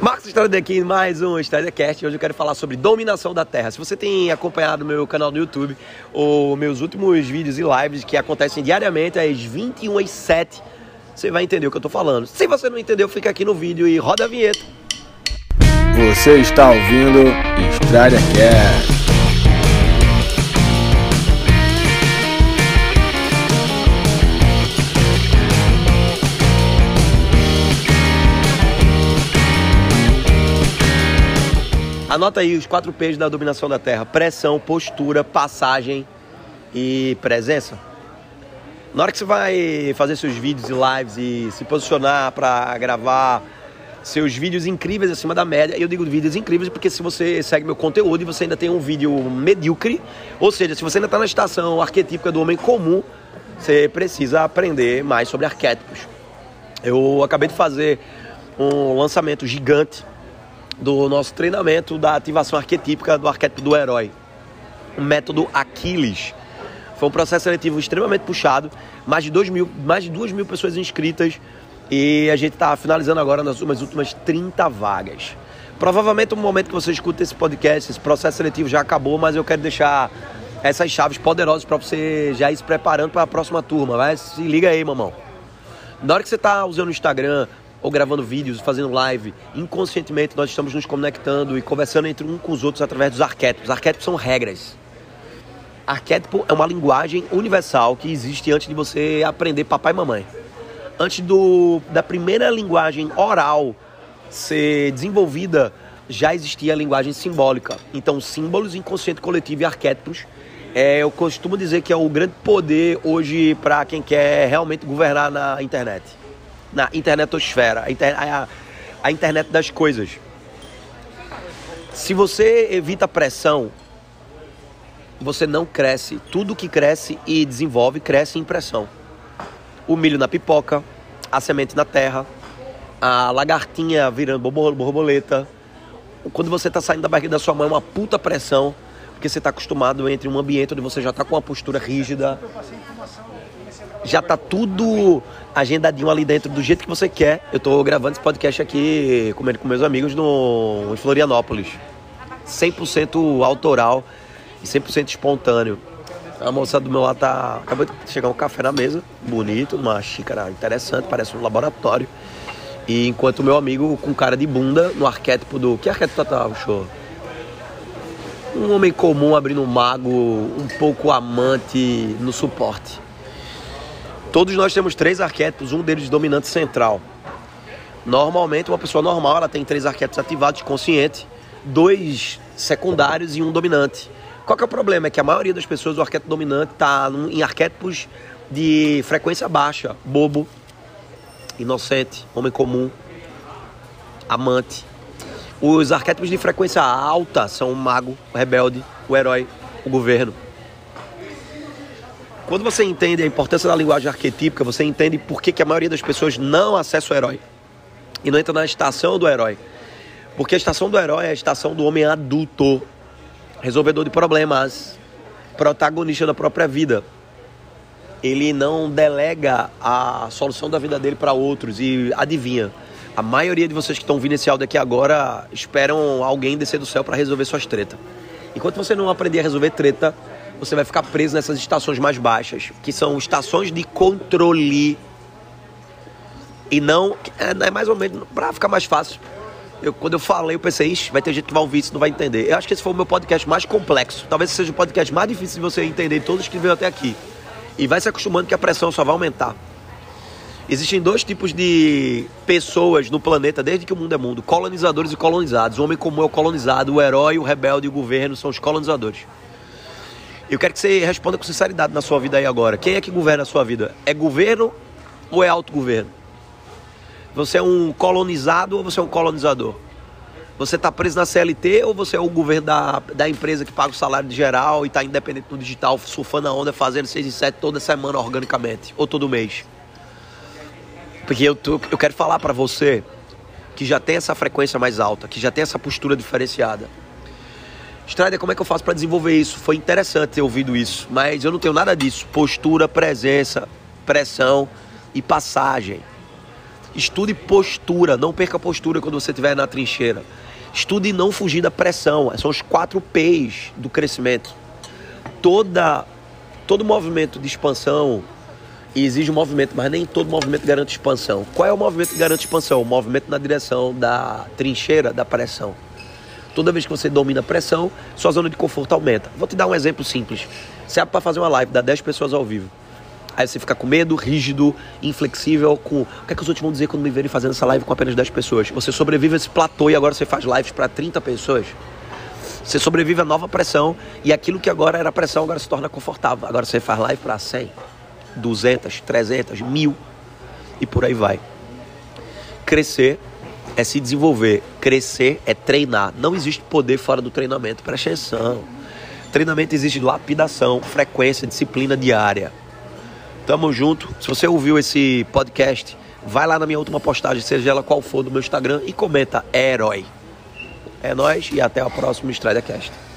Marcos Estrada aqui mais um StraderCast. Hoje eu quero falar sobre dominação da Terra. Se você tem acompanhado meu canal no YouTube, os meus últimos vídeos e lives que acontecem diariamente às 21 h 07 você vai entender o que eu tô falando. Se você não entendeu, fica aqui no vídeo e roda a vinheta. Você está ouvindo StraderCast. Anota aí os quatro P's da dominação da Terra: pressão, postura, passagem e presença. Na hora que você vai fazer seus vídeos e lives e se posicionar para gravar seus vídeos incríveis acima da média, eu digo vídeos incríveis porque se você segue meu conteúdo e você ainda tem um vídeo medíocre, ou seja, se você ainda está na estação arquetípica do homem comum, você precisa aprender mais sobre arquétipos. Eu acabei de fazer um lançamento gigante do nosso treinamento da ativação arquetípica do arquétipo do herói. O método Aquiles. Foi um processo seletivo extremamente puxado, mais de, dois mil, mais de duas mil pessoas inscritas e a gente está finalizando agora nas últimas 30 vagas. Provavelmente no momento que você escuta esse podcast, esse processo seletivo já acabou, mas eu quero deixar essas chaves poderosas para você já ir se preparando para a próxima turma. Vai, se liga aí, mamão. Na hora que você está usando o Instagram, ou gravando vídeos, fazendo live, inconscientemente nós estamos nos conectando e conversando entre um com os outros através dos arquétipos. Arquétipos são regras. Arquétipo é uma linguagem universal que existe antes de você aprender papai e mamãe. Antes do, da primeira linguagem oral ser desenvolvida, já existia a linguagem simbólica. Então, símbolos, inconsciente coletivo e arquétipos é, eu costumo dizer que é o grande poder hoje para quem quer realmente governar na internet na internetosfera, a, a, a internet das coisas. Se você evita pressão, você não cresce. Tudo que cresce e desenvolve cresce em pressão. O milho na pipoca, a semente na terra, a lagartinha virando borboleta. Quando você está saindo da barriga da sua mãe, é uma puta pressão, porque você está acostumado entre um ambiente onde você já está com uma postura rígida, já tá tudo agendadinho ali dentro do jeito que você quer. Eu tô gravando esse podcast aqui comendo com meus amigos no, em Florianópolis. 100% autoral e 100% espontâneo. A moça do meu lado tá. Acabou de chegar um café na mesa, bonito, uma xícara interessante, parece um laboratório. E enquanto o meu amigo com cara de bunda no arquétipo do. Que arquétipo tá o show? Um homem comum abrindo um mago, um pouco amante no suporte. Todos nós temos três arquétipos, um deles dominante central. Normalmente, uma pessoa normal ela tem três arquétipos ativados, consciente, dois secundários e um dominante. Qual que é o problema? É que a maioria das pessoas, o arquétipo dominante está em arquétipos de frequência baixa, bobo, inocente, homem comum, amante. Os arquétipos de frequência alta são o mago, o rebelde, o herói, o governo. Quando você entende a importância da linguagem arquetípica, você entende por que, que a maioria das pessoas não acessa o herói e não entra na estação do herói. Porque a estação do herói é a estação do homem adulto, resolvedor de problemas, protagonista da própria vida. Ele não delega a solução da vida dele para outros e adivinha. A maioria de vocês que estão vindo esse áudio aqui agora esperam alguém descer do céu para resolver suas tretas. Enquanto você não aprender a resolver treta, você vai ficar preso nessas estações mais baixas, que são estações de controle. E não. É, é mais ou menos. Pra ficar mais fácil. Eu, quando eu falei, eu pensei, Ixi, vai ter gente que vai ouvir isso não vai entender. Eu acho que esse foi o meu podcast mais complexo. Talvez seja o podcast mais difícil de você entender todos que veio até aqui. E vai se acostumando que a pressão só vai aumentar. Existem dois tipos de pessoas no planeta desde que o mundo é mundo: colonizadores e colonizados. O homem comum é o colonizado, o herói, o rebelde e o governo são os colonizadores. Eu quero que você responda com sinceridade na sua vida aí agora. Quem é que governa a sua vida? É governo ou é autogoverno? Você é um colonizado ou você é um colonizador? Você está preso na CLT ou você é o governo da, da empresa que paga o salário de geral e está independente no digital, surfando a onda, fazendo 6 e 7 toda semana organicamente? Ou todo mês? Porque eu, tô, eu quero falar para você que já tem essa frequência mais alta, que já tem essa postura diferenciada Strider, como é que eu faço para desenvolver isso? Foi interessante ter ouvido isso, mas eu não tenho nada disso. Postura, presença, pressão e passagem. Estude postura, não perca postura quando você estiver na trincheira. Estude não fugir da pressão. São os quatro P's do crescimento. Toda, todo movimento de expansão exige um movimento, mas nem todo movimento garante expansão. Qual é o movimento que garante expansão? O movimento na direção da trincheira, da pressão. Toda vez que você domina a pressão, sua zona de conforto aumenta. Vou te dar um exemplo simples. Você abre para fazer uma live, dá 10 pessoas ao vivo. Aí você fica com medo, rígido, inflexível, com. O que é que os outros vão dizer quando me verem fazendo essa live com apenas 10 pessoas? Você sobrevive a esse platô e agora você faz lives para 30 pessoas. Você sobrevive a nova pressão e aquilo que agora era pressão agora se torna confortável. Agora você faz live para 100, 200, 300, mil e por aí vai. Crescer é se desenvolver. Crescer é treinar. Não existe poder fora do treinamento. Preste atenção. Treinamento exige lapidação, frequência, disciplina diária. Tamo junto. Se você ouviu esse podcast, vai lá na minha última postagem, seja ela qual for, do meu Instagram e comenta é herói. É nós e até próxima Estrada Cast.